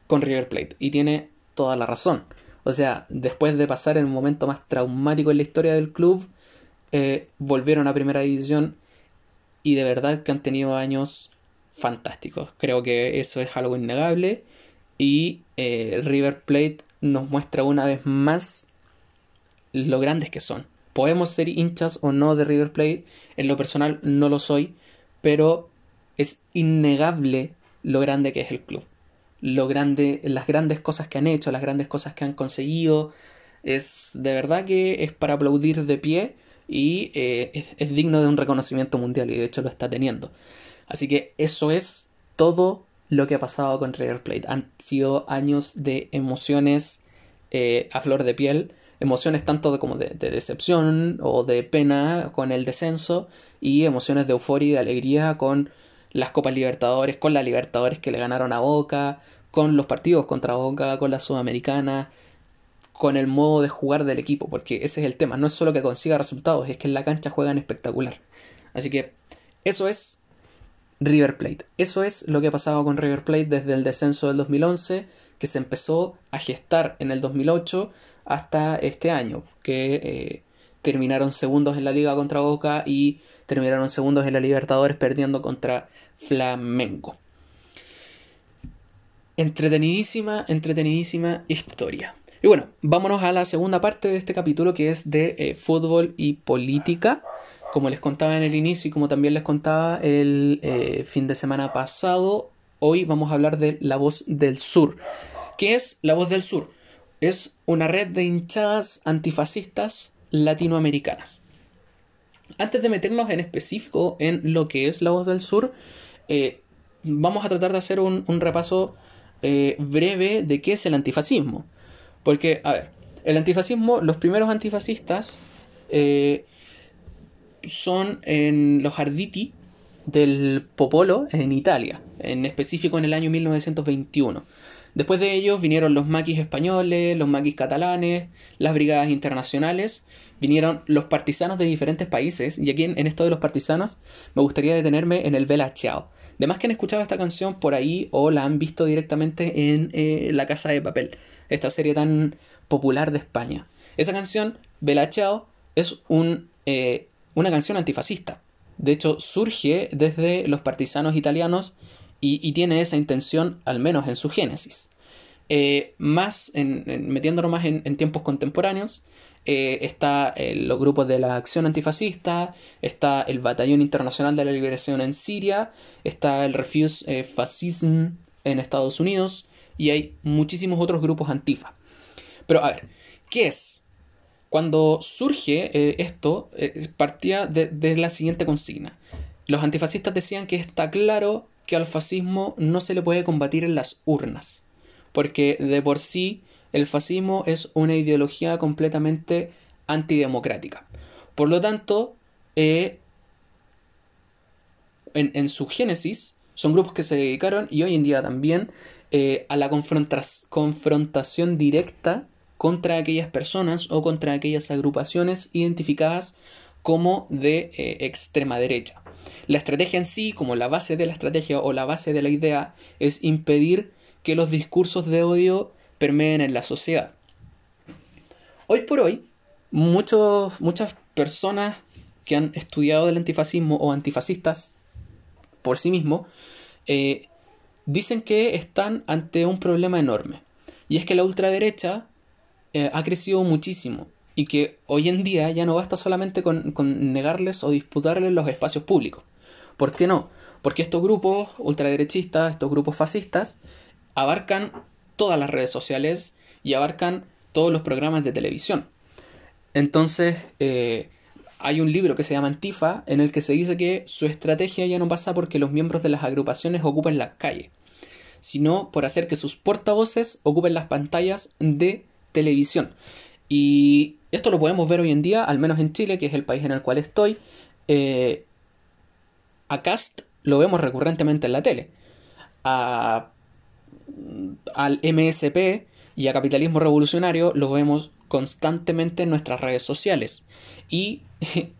con River Plate. Y tiene toda la razón. O sea, después de pasar un momento más traumático en la historia del club, eh, volvieron a primera división y de verdad que han tenido años fantásticos. Creo que eso es algo innegable y eh, River Plate nos muestra una vez más lo grandes que son. Podemos ser hinchas o no de River Plate, en lo personal no lo soy, pero es innegable lo grande que es el club. Lo grande, las grandes cosas que han hecho, las grandes cosas que han conseguido. Es de verdad que es para aplaudir de pie y eh, es, digno de un reconocimiento mundial y de hecho lo está teniendo. Así que eso es todo lo que ha pasado con River Plate. Han sido años de emociones eh, a flor de piel, emociones tanto de, como de, decepción o de pena con el descenso y emociones de euforia y de alegría con las Copas Libertadores, con la Libertadores que le ganaron a Boca, con los partidos contra Boca, con la Sudamericana, con el modo de jugar del equipo, porque ese es el tema. No es solo que consiga resultados, es que en la cancha juegan espectacular. Así que eso es River Plate. Eso es lo que ha pasado con River Plate desde el descenso del 2011, que se empezó a gestar en el 2008 hasta este año, que eh, terminaron segundos en la liga contra Boca y terminaron segundos en la Libertadores perdiendo contra Flamengo. Entretenidísima, entretenidísima historia. Y bueno, vámonos a la segunda parte de este capítulo que es de eh, fútbol y política. Como les contaba en el inicio y como también les contaba el eh, fin de semana pasado, hoy vamos a hablar de La Voz del Sur. ¿Qué es La Voz del Sur? Es una red de hinchadas antifascistas latinoamericanas. Antes de meternos en específico en lo que es la voz del sur, eh, vamos a tratar de hacer un, repaso eh, breve de qué es el antifascismo. Porque, a ver, el antifascismo, los primeros antifascistas eh, son en los Arditi del Popolo en Italia, en específico en el año 1921. Después de ellos vinieron los maquis españoles, los maquis catalanes, las brigadas internacionales, vinieron los partisanos de diferentes países, y aquí en, esto de los partisanos me gustaría detenerme en el Bella Ciao. Además que han escuchado esta canción por ahí o la han visto directamente en eh, La Casa de Papel, esta serie tan popular de España. Esa canción, Bella Ciao, es eh, una canción antifascista. De hecho, surge desde los partisanos italianos y, tiene esa intención, al menos en su génesis. Eh, más, en, metiéndonos más en, tiempos contemporáneos, eh, está eh, los grupos de la acción antifascista, está el Batallón Internacional de la Liberación en Siria, está el Refuse Fascism en Estados Unidos y hay muchísimos otros grupos antifa. Pero a ver, ¿qué es? Cuando surge esto, partía de la siguiente consigna. Los antifascistas decían que está claro que al fascismo no se le puede combatir en las urnas, porque de por sí el fascismo es una ideología completamente antidemocrática. Por lo tanto, eh, en, su génesis, son grupos que se dedicaron, y hoy en día también, eh, a la confrontación directa contra aquellas personas o contra aquellas agrupaciones identificadas como de eh, extrema derecha. La estrategia en sí, como la base de la estrategia o la base de la idea, es impedir que los discursos de odio permeen en la sociedad. Hoy por hoy, muchos, muchas personas que han estudiado el antifascismo o antifascistas por sí mismos, eh, dicen que están ante un problema enorme. Y es que la ultraderecha eh, ha crecido muchísimo y que hoy en día ya no basta solamente con, con negarles o disputarles los espacios públicos. ¿Por qué no? Porque estos grupos ultraderechistas, estos grupos fascistas, abarcan todas las redes sociales y abarcan todos los programas de televisión. Entonces, eh, hay un libro que se llama Antifa en el que se dice que su estrategia ya no pasa porque los miembros de las agrupaciones ocupen las calles, sino por hacer que sus portavoces ocupen las pantallas de televisión. Y esto lo podemos ver hoy en día, al menos en Chile, que es el país en el cual estoy. Eh, a Cast lo vemos recurrentemente en la tele. A, al MSP y a Capitalismo Revolucionario lo vemos constantemente en nuestras redes sociales. Y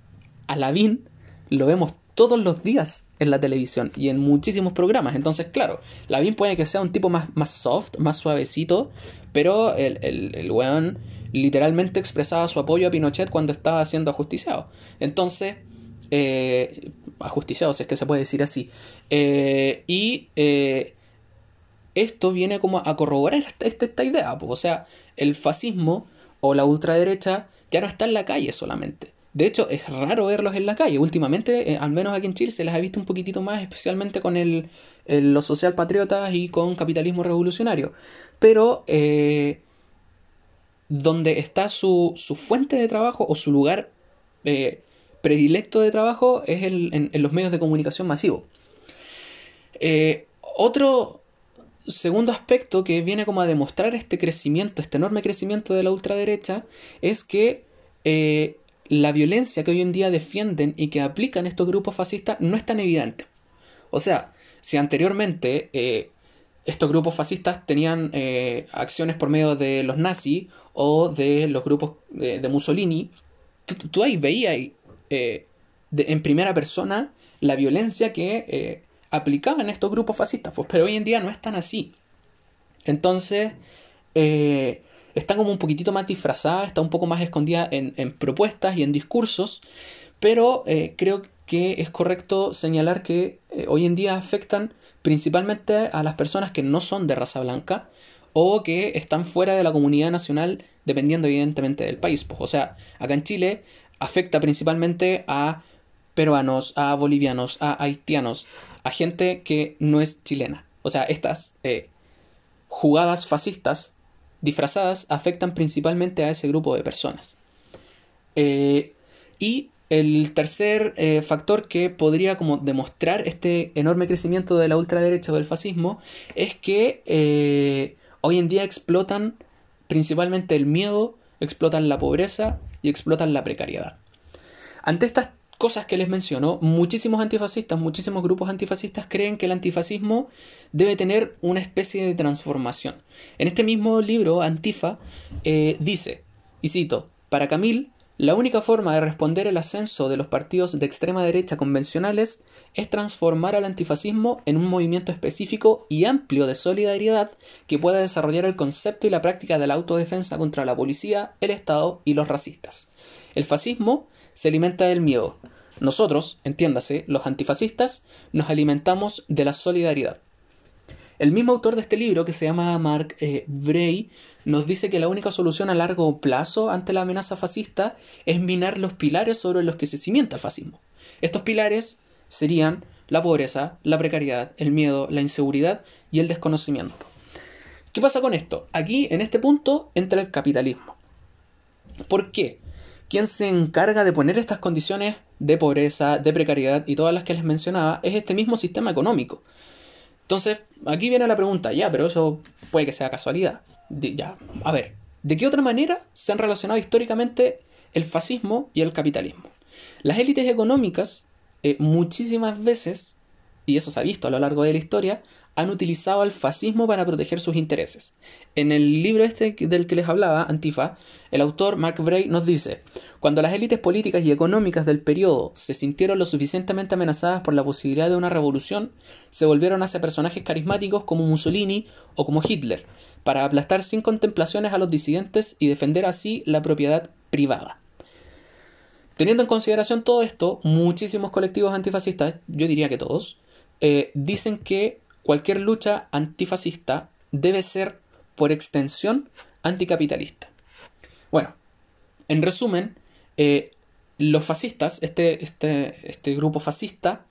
a Lavín lo vemos todos los días en la televisión y en muchísimos programas. Entonces, claro, Lavín puede que sea un tipo más, más soft, más suavecito, pero el, el, el weón literalmente expresaba su apoyo a Pinochet cuando estaba siendo ajusticiado. Entonces, eh, ajusticiado, si es que se puede decir así. Eh, y eh, esto viene como a corroborar esta, idea. o sea, el fascismo o la ultraderecha ya no está en la calle solamente. De hecho, es raro verlos en la calle. Últimamente, al menos aquí en Chile, se les ha visto un poquitito más, especialmente con el, los socialpatriotas y con capitalismo revolucionario. Pero donde está su, su, fuente de trabajo o su lugar predilecto de trabajo es en, los medios de comunicación masivo. Eh, otro segundo aspecto que viene como a demostrar este crecimiento, este enorme crecimiento de la ultraderecha, es que eh, la violencia que hoy en día defienden y que aplican estos grupos fascistas no es tan evidente. O sea, si anteriormente eh, estos grupos fascistas tenían eh, acciones por medio de los nazis o de los grupos de Mussolini, tú, ahí veías en primera persona la violencia que aplicaban estos grupos fascistas, pues, pero hoy en día no es tan así. Entonces, eh, están como un poquitito más disfrazada, está un poco más escondida en, propuestas y en discursos, pero eh, creo que es correcto señalar que hoy en día afectan principalmente a las personas que no son de raza blanca o que están fuera de la comunidad nacional, dependiendo evidentemente del país. Pues, o sea, acá en Chile afecta principalmente a peruanos, a bolivianos, a haitianos, a gente que no es chilena. O sea, estas eh, jugadas fascistas disfrazadas afectan principalmente a ese grupo de personas. Eh, y el tercer eh, factor que podría como demostrar este enorme crecimiento de la ultraderecha o del fascismo es que hoy en día explotan principalmente el miedo, explotan la pobreza y explotan la precariedad. Ante estas cosas que les menciono, muchísimos antifascistas, muchísimos grupos antifascistas creen que el antifascismo debe tener una especie de transformación. En este mismo libro, Antifa, eh, dice, y cito, para Camil, la única forma de responder el ascenso de los partidos de extrema derecha convencionales es transformar al antifascismo en un movimiento específico y amplio de solidaridad que pueda desarrollar el concepto y la práctica de la autodefensa contra la policía, el Estado y los racistas. El fascismo se alimenta del miedo. Nosotros, entiéndase, los antifascistas, nos alimentamos de la solidaridad. El mismo autor de este libro, que se llama Mark eh, Bray, nos dice que la única solución a largo plazo ante la amenaza fascista es minar los pilares sobre los que se cimienta el fascismo. Estos pilares serían la pobreza, la precariedad, el miedo, la inseguridad y el desconocimiento. ¿Qué pasa con esto? Aquí, en este punto, entra el capitalismo. ¿Por qué? Quien se encarga de poner estas condiciones de pobreza, de precariedad y todas las que les mencionaba es este mismo sistema económico. Entonces, aquí viene la pregunta, ya, pero eso puede que sea casualidad. ya, a ver, ¿de qué otra manera se han relacionado históricamente el fascismo y el capitalismo? Las élites económicas eh, muchísimas veces, y eso se ha visto a lo largo de la historia, han utilizado al fascismo para proteger sus intereses. En el libro este del que les hablaba, Antifa, el autor Mark Bray nos dice, cuando las élites políticas y económicas del periodo se sintieron lo suficientemente amenazadas por la posibilidad de una revolución, se volvieron hacia personajes carismáticos como Mussolini o como Hitler, para aplastar sin contemplaciones a los disidentes y defender así la propiedad privada. Teniendo en consideración todo esto, muchísimos colectivos antifascistas, yo diría que todos, eh, dicen que cualquier lucha antifascista debe ser, por extensión, anticapitalista. Bueno, en resumen, eh, los fascistas, este, este, este grupo fascista,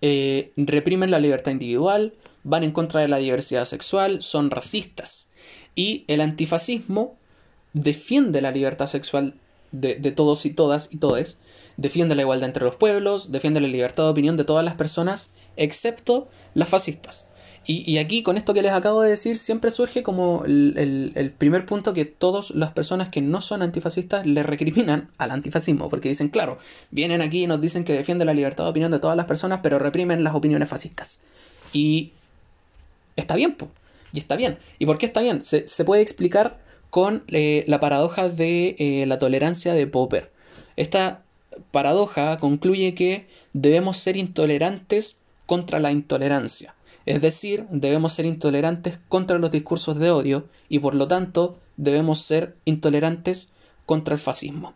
eh, reprimen la libertad individual, van en contra de la diversidad sexual, son racistas. Y el antifascismo defiende la libertad sexual de, de todos y todas y todes, defiende la igualdad entre los pueblos, defiende la libertad de opinión de todas las personas, excepto las fascistas. Y, aquí, con esto que les acabo de decir, siempre surge como el, primer punto que todas las personas que no son antifascistas le recriminan al antifascismo, porque dicen, claro, vienen aquí y nos dicen que defienden la libertad de opinión de todas las personas, pero reprimen las opiniones fascistas. Y está bien, y está bien. ¿Y por qué está bien? Se, puede explicar con eh, la paradoja de eh, la tolerancia de Popper. Esta paradoja concluye que debemos ser intolerantes contra la intolerancia. Es decir, debemos ser intolerantes contra los discursos de odio y por lo tanto debemos ser intolerantes contra el fascismo.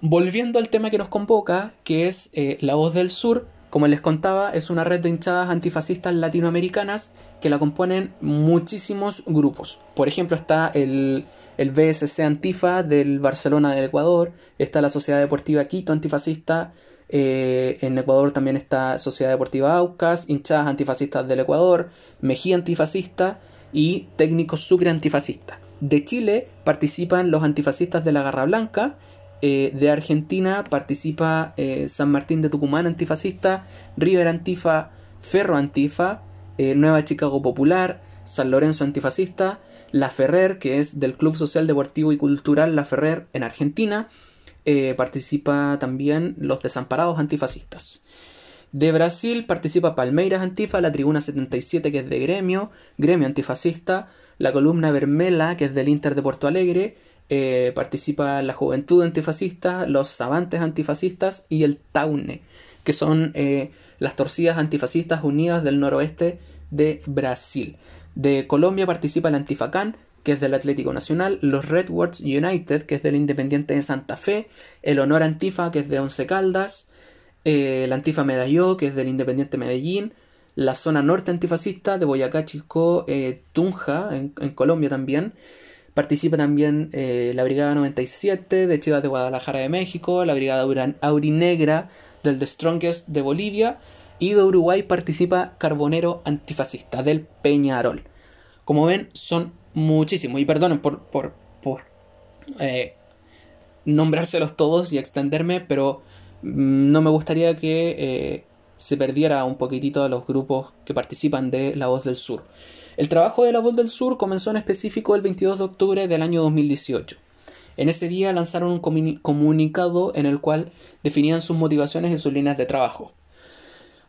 Volviendo al tema que nos convoca, que es eh, La Voz del Sur, como les contaba, es una red de hinchadas antifascistas latinoamericanas que la componen muchísimos grupos. Por ejemplo, está el, el BSC Antifa del Barcelona del Ecuador, está la Sociedad Deportiva Quito Antifascista, eh, en Ecuador también está Sociedad Deportiva Aucas, hinchadas antifascistas del Ecuador, Mejía Antifascista y Técnico Sucre Antifascista. De Chile participan los antifascistas de la Garra Blanca. Eh, de Argentina participa eh, San Martín de Tucumán Antifascista, River Antifa, Ferro Antifa, Nueva Chicago Popular, San Lorenzo Antifascista, La Ferrer, que es del Club Social Deportivo y Cultural La Ferrer en Argentina, eh, participa también los desamparados antifascistas. De Brasil participa Palmeiras Antifa, la Tribuna 77 que es de Gremio, Gremio Antifascista, la columna Vermela que es del Inter de Porto Alegre, eh, participa la Juventud Antifascista, los Sabantes Antifascistas y el Taune, que son eh, las torcidas antifascistas unidas del noroeste de Brasil. De Colombia participa el Antifacán, que es del Atlético Nacional, los Redwoods United, que es del Independiente de Santa Fe, el Honor Antifa, que es de Once Caldas, eh, el Antifa Medalló, que es del Independiente Medellín, la zona norte antifascista de Boyacá, Chico, eh, Tunja, en, Colombia también. Participa también eh, la Brigada 97 de Chivas de Guadalajara de México, la Brigada Aurinegra del The Strongest de Bolivia y de Uruguay participa Carbonero Antifascista del Peñarol. Como ven, son muchísimos. Y perdonen por, por, por eh, nombrárselos todos y extenderme, pero mm, no me gustaría que eh, se perdiera un poquitito a los grupos que participan de La Voz del Sur. El trabajo de La Voz del Sur comenzó en específico el 22 de octubre del año 2018. En ese día lanzaron un comunicado en el cual definían sus motivaciones y sus líneas de trabajo.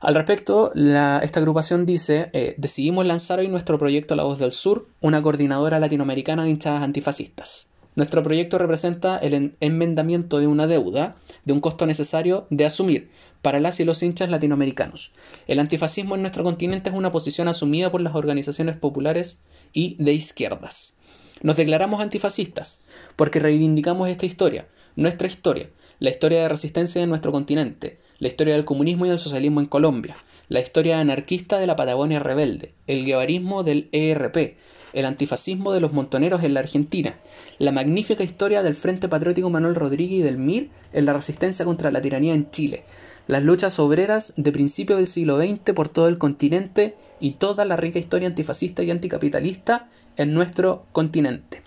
Al respecto, esta agrupación dice, eh, decidimos lanzar hoy nuestro proyecto La Voz del Sur, una coordinadora latinoamericana de hinchadas antifascistas. Nuestro proyecto representa el enmendamiento de una deuda, de un costo necesario de asumir para las y los hinchas latinoamericanos. El antifascismo en nuestro continente es una posición asumida por las organizaciones populares y de izquierdas. Nos declaramos antifascistas porque reivindicamos esta historia, nuestra historia, la historia de resistencia de nuestro continente, la historia del comunismo y del socialismo en Colombia, la historia anarquista de la Patagonia rebelde, el guevarismo del ERP, el antifascismo de los montoneros en la Argentina, la magnífica historia del Frente Patriótico Manuel Rodríguez y del MIR en la resistencia contra la tiranía en Chile, las luchas obreras de principios del siglo XX por todo el continente y toda la rica historia antifascista y anticapitalista en nuestro continente.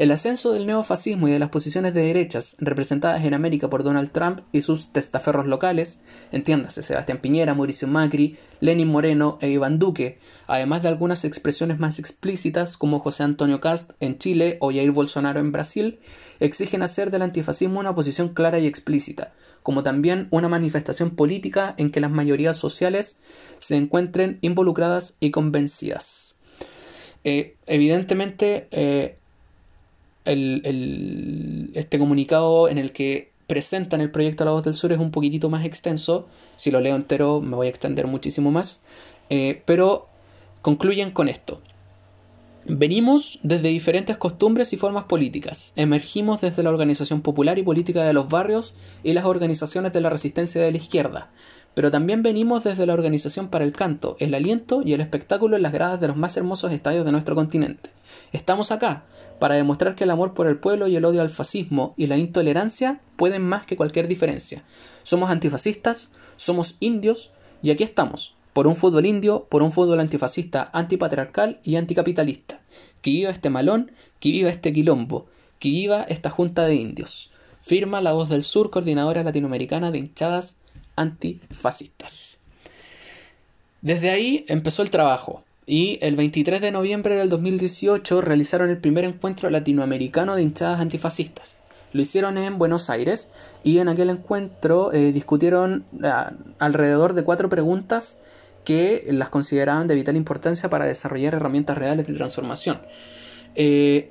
El ascenso del neofascismo y de las posiciones de derechas representadas en América por Donald Trump y sus testaferros locales, entiéndase Sebastián Piñera, Mauricio Macri, Lenin Moreno e Iván Duque, además de algunas expresiones más explícitas como José Antonio Cast en Chile o Jair Bolsonaro en Brasil, exigen hacer del antifascismo una posición clara y explícita, como también una manifestación política en que las mayorías sociales se encuentren involucradas y convencidas. Eh, evidentemente, eh, este comunicado en el que presentan el proyecto La Voz del Sur es un poquitito más extenso. Si lo leo entero me voy a extender muchísimo más. Eh, pero concluyen con esto. Venimos desde diferentes costumbres y formas políticas. Emergimos desde la organización popular y política de los barrios y las organizaciones de la resistencia de la izquierda. Pero también venimos desde la organización para el canto, el aliento y el espectáculo en las gradas de los más hermosos estadios de nuestro continente. Estamos acá para demostrar que el amor por el pueblo y el odio al fascismo y la intolerancia pueden más que cualquier diferencia. Somos antifascistas, somos indios y aquí estamos, por un fútbol indio, por un fútbol antifascista, antipatriarcal y anticapitalista. Que viva este malón, que viva este quilombo, que viva esta junta de indios. Firma la voz del sur, coordinadora latinoamericana de hinchadas antifascistas. Desde ahí empezó el trabajo y el 23 de noviembre del 2018 realizaron el primer encuentro latinoamericano de hinchadas antifascistas. Lo hicieron en Buenos Aires y en aquel encuentro eh, discutieron ah, alrededor de cuatro preguntas que las consideraban de vital importancia para desarrollar herramientas reales de transformación. Eh,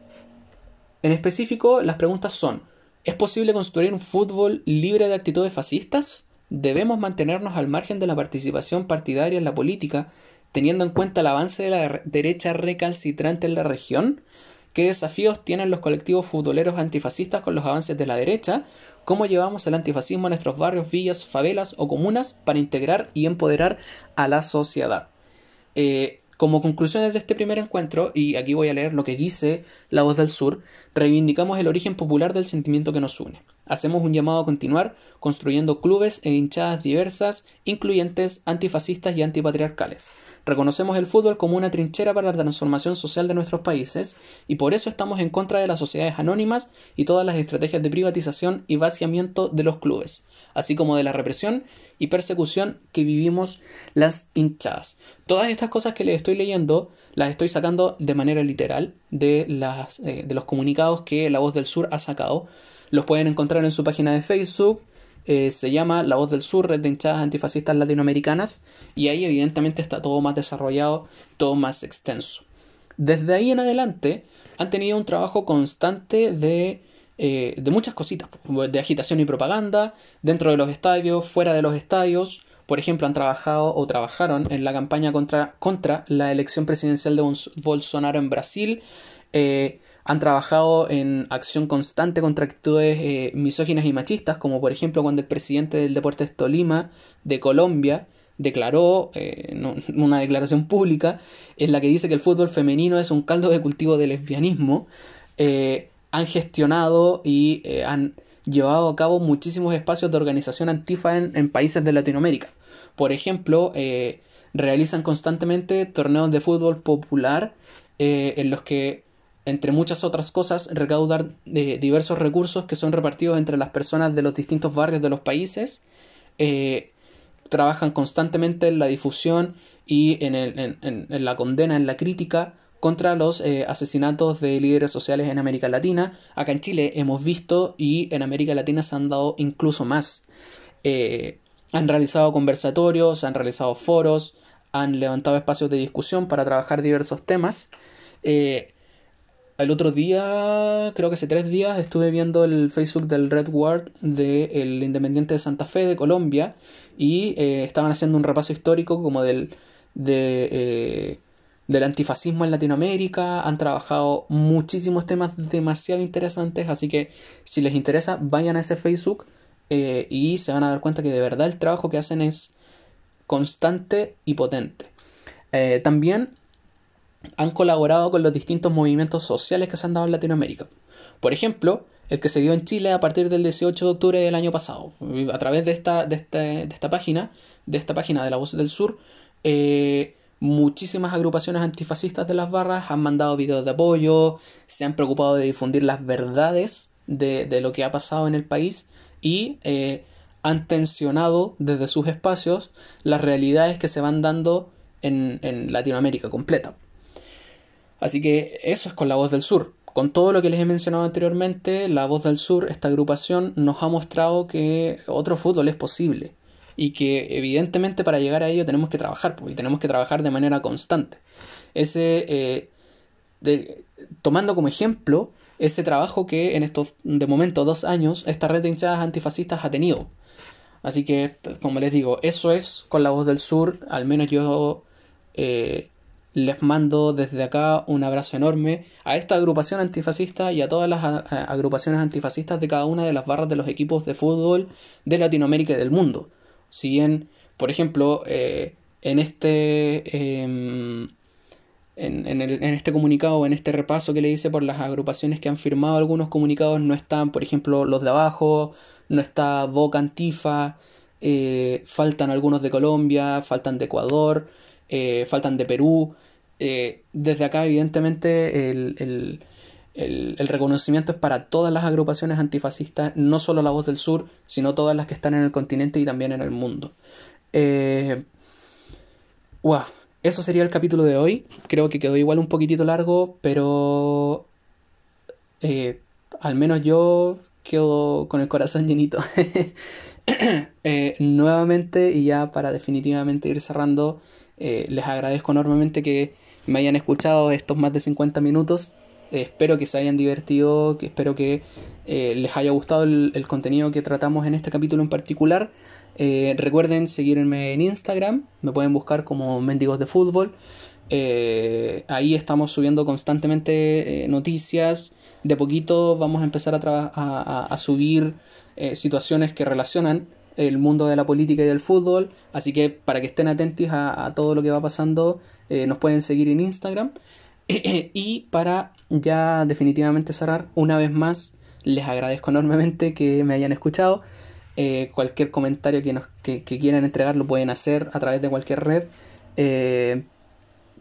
en específico, las preguntas son, ¿es posible construir un fútbol libre de actitudes fascistas? Debemos mantenernos al margen de la participación partidaria en la política, teniendo en cuenta el avance de la derecha recalcitrante en la región. ¿Qué desafíos tienen los colectivos futboleros antifascistas con los avances de la derecha? ¿Cómo llevamos el antifascismo a nuestros barrios, villas, favelas o comunas para integrar y empoderar a la sociedad? Eh, como conclusiones de este primer encuentro, y aquí voy a leer lo que dice La Voz del Sur, reivindicamos el origen popular del sentimiento que nos une. Hacemos un llamado a continuar construyendo clubes e hinchadas diversas, incluyentes, antifascistas y antipatriarcales. Reconocemos el fútbol como una trinchera para la transformación social de nuestros países y por eso estamos en contra de las sociedades anónimas y todas las estrategias de privatización y vaciamiento de los clubes, así como de la represión y persecución que vivimos las hinchadas. Todas estas cosas que les estoy leyendo las estoy sacando de manera literal de, eh, de los comunicados que La Voz del Sur ha sacado los pueden encontrar en su página de Facebook, eh, se llama La Voz del Sur, Red de Hinchadas Antifascistas Latinoamericanas, y ahí evidentemente está todo más desarrollado, todo más extenso. Desde ahí en adelante han tenido un trabajo constante de, eh, de muchas cositas, de agitación y propaganda, dentro de los estadios, fuera de los estadios, por ejemplo, han trabajado o trabajaron en la campaña contra, contra la elección presidencial de Bolsonaro en Brasil. Eh, han trabajado en acción constante contra actitudes eh, misóginas y machistas, como por ejemplo cuando el presidente del Deportes Tolima de Colombia declaró eh, una declaración pública en la que dice que el fútbol femenino es un caldo de cultivo de lesbianismo. han gestionado y han llevado a cabo muchísimos espacios de organización antifa en países de Latinoamérica. Por ejemplo, eh, realizan constantemente torneos de fútbol popular eh, en los que, entre muchas otras cosas, recaudan eh, diversos recursos que son repartidos entre las personas de los distintos barrios de los países. trabajan constantemente en la difusión y en, en, la condena, en la crítica contra los asesinatos de líderes sociales en América Latina. Acá en Chile hemos visto y en América Latina se han dado incluso más. Han realizado conversatorios, han realizado foros, han levantado espacios de discusión para trabajar diversos temas. Eh, el otro día, creo que hace tres días, estuve viendo el Facebook del Red Ward del Independiente de Santa Fe de Colombia y eh, estaban haciendo un repaso histórico como del, de, eh, del antifascismo en Latinoamérica. Han trabajado muchísimos temas demasiado interesantes, así que si les interesa, vayan a ese Facebook eh, y se van a dar cuenta que de verdad el trabajo que hacen es constante y potente. También han colaborado con los distintos movimientos sociales que se han dado en Latinoamérica. Por ejemplo, el que se dio en Chile a partir del 18 de octubre del año pasado. A través de esta, de este, esta página, de esta página de la Voz del Sur, eh, muchísimas agrupaciones antifascistas de las barras han mandado videos de apoyo, se han preocupado de difundir las verdades de, de lo que ha pasado en el país y eh, han tensionado desde sus espacios las realidades que se van dando en Latinoamérica completa. Así que eso es con la voz del sur. Con todo lo que les he mencionado anteriormente, la voz del sur, esta agrupación, nos ha mostrado que otro fútbol es posible y que evidentemente para llegar a ello tenemos que trabajar pues, y tenemos que trabajar de manera constante. Ese, eh, de, tomando como ejemplo ese trabajo que en estos, de momento, dos años, esta red de hinchadas antifascistas ha tenido. Así que, como les digo, eso es con la voz del sur. Al menos yo eh, les mando desde acá un abrazo enorme a esta agrupación antifascista y a todas las agrupaciones antifascistas de cada una de las barras de los equipos de fútbol de Latinoamérica y del mundo. Si bien, por ejemplo, eh, en este em, en, este comunicado, en este repaso que le hice por las agrupaciones que han firmado algunos comunicados, no están, por ejemplo, los de abajo, no está Boca Antifa, eh, faltan algunos de Colombia, faltan de Ecuador, eh, faltan de Perú. Eh, desde acá, evidentemente, el, el, reconocimiento es para todas las agrupaciones antifascistas, no solo la voz del sur, sino todas las que están en el continente y también en el mundo. wow, eso sería el capítulo de hoy. Creo que quedó igual un poquitito largo, pero eh, al menos yo quedo con el corazón llenito. Eh, nuevamente, y ya para definitivamente ir cerrando, eh, les agradezco enormemente que me hayan escuchado estos más de 50 minutos. espero que se hayan divertido, que espero que les haya gustado el contenido que tratamos en este capítulo en particular. Eh, recuerden seguirme en Instagram, me pueden buscar como Mendigos de Fútbol. Eh, ahí estamos subiendo constantemente eh, noticias. De poquito vamos a empezar a, subir situaciones que relacionan el mundo de la política y del fútbol. Así que para que estén atentos a, todo lo que va pasando, nos pueden seguir en Instagram. y para ya definitivamente cerrar, una vez más, les agradezco enormemente que me hayan escuchado. Eh, cualquier comentario que, nos, que, quieran entregar lo pueden hacer a través de cualquier red. Eh,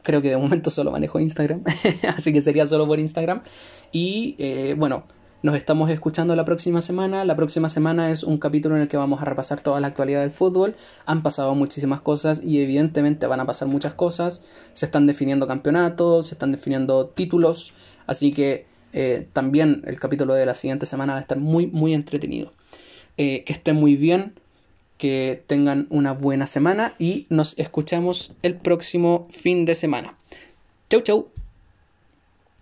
creo que de momento solo manejo Instagram, así que sería solo por Instagram. Y eh, bueno, nos estamos escuchando la próxima semana. La próxima semana es un capítulo en el que vamos a repasar toda la actualidad del fútbol. Han pasado muchísimas cosas y evidentemente van a pasar muchas cosas. Se están definiendo campeonatos, se están definiendo títulos. Así que también el capítulo de la siguiente semana va a estar muy, muy entretenido. Eh, que estén muy bien, que tengan una buena semana y nos escuchamos el próximo fin de semana. Chau, chau.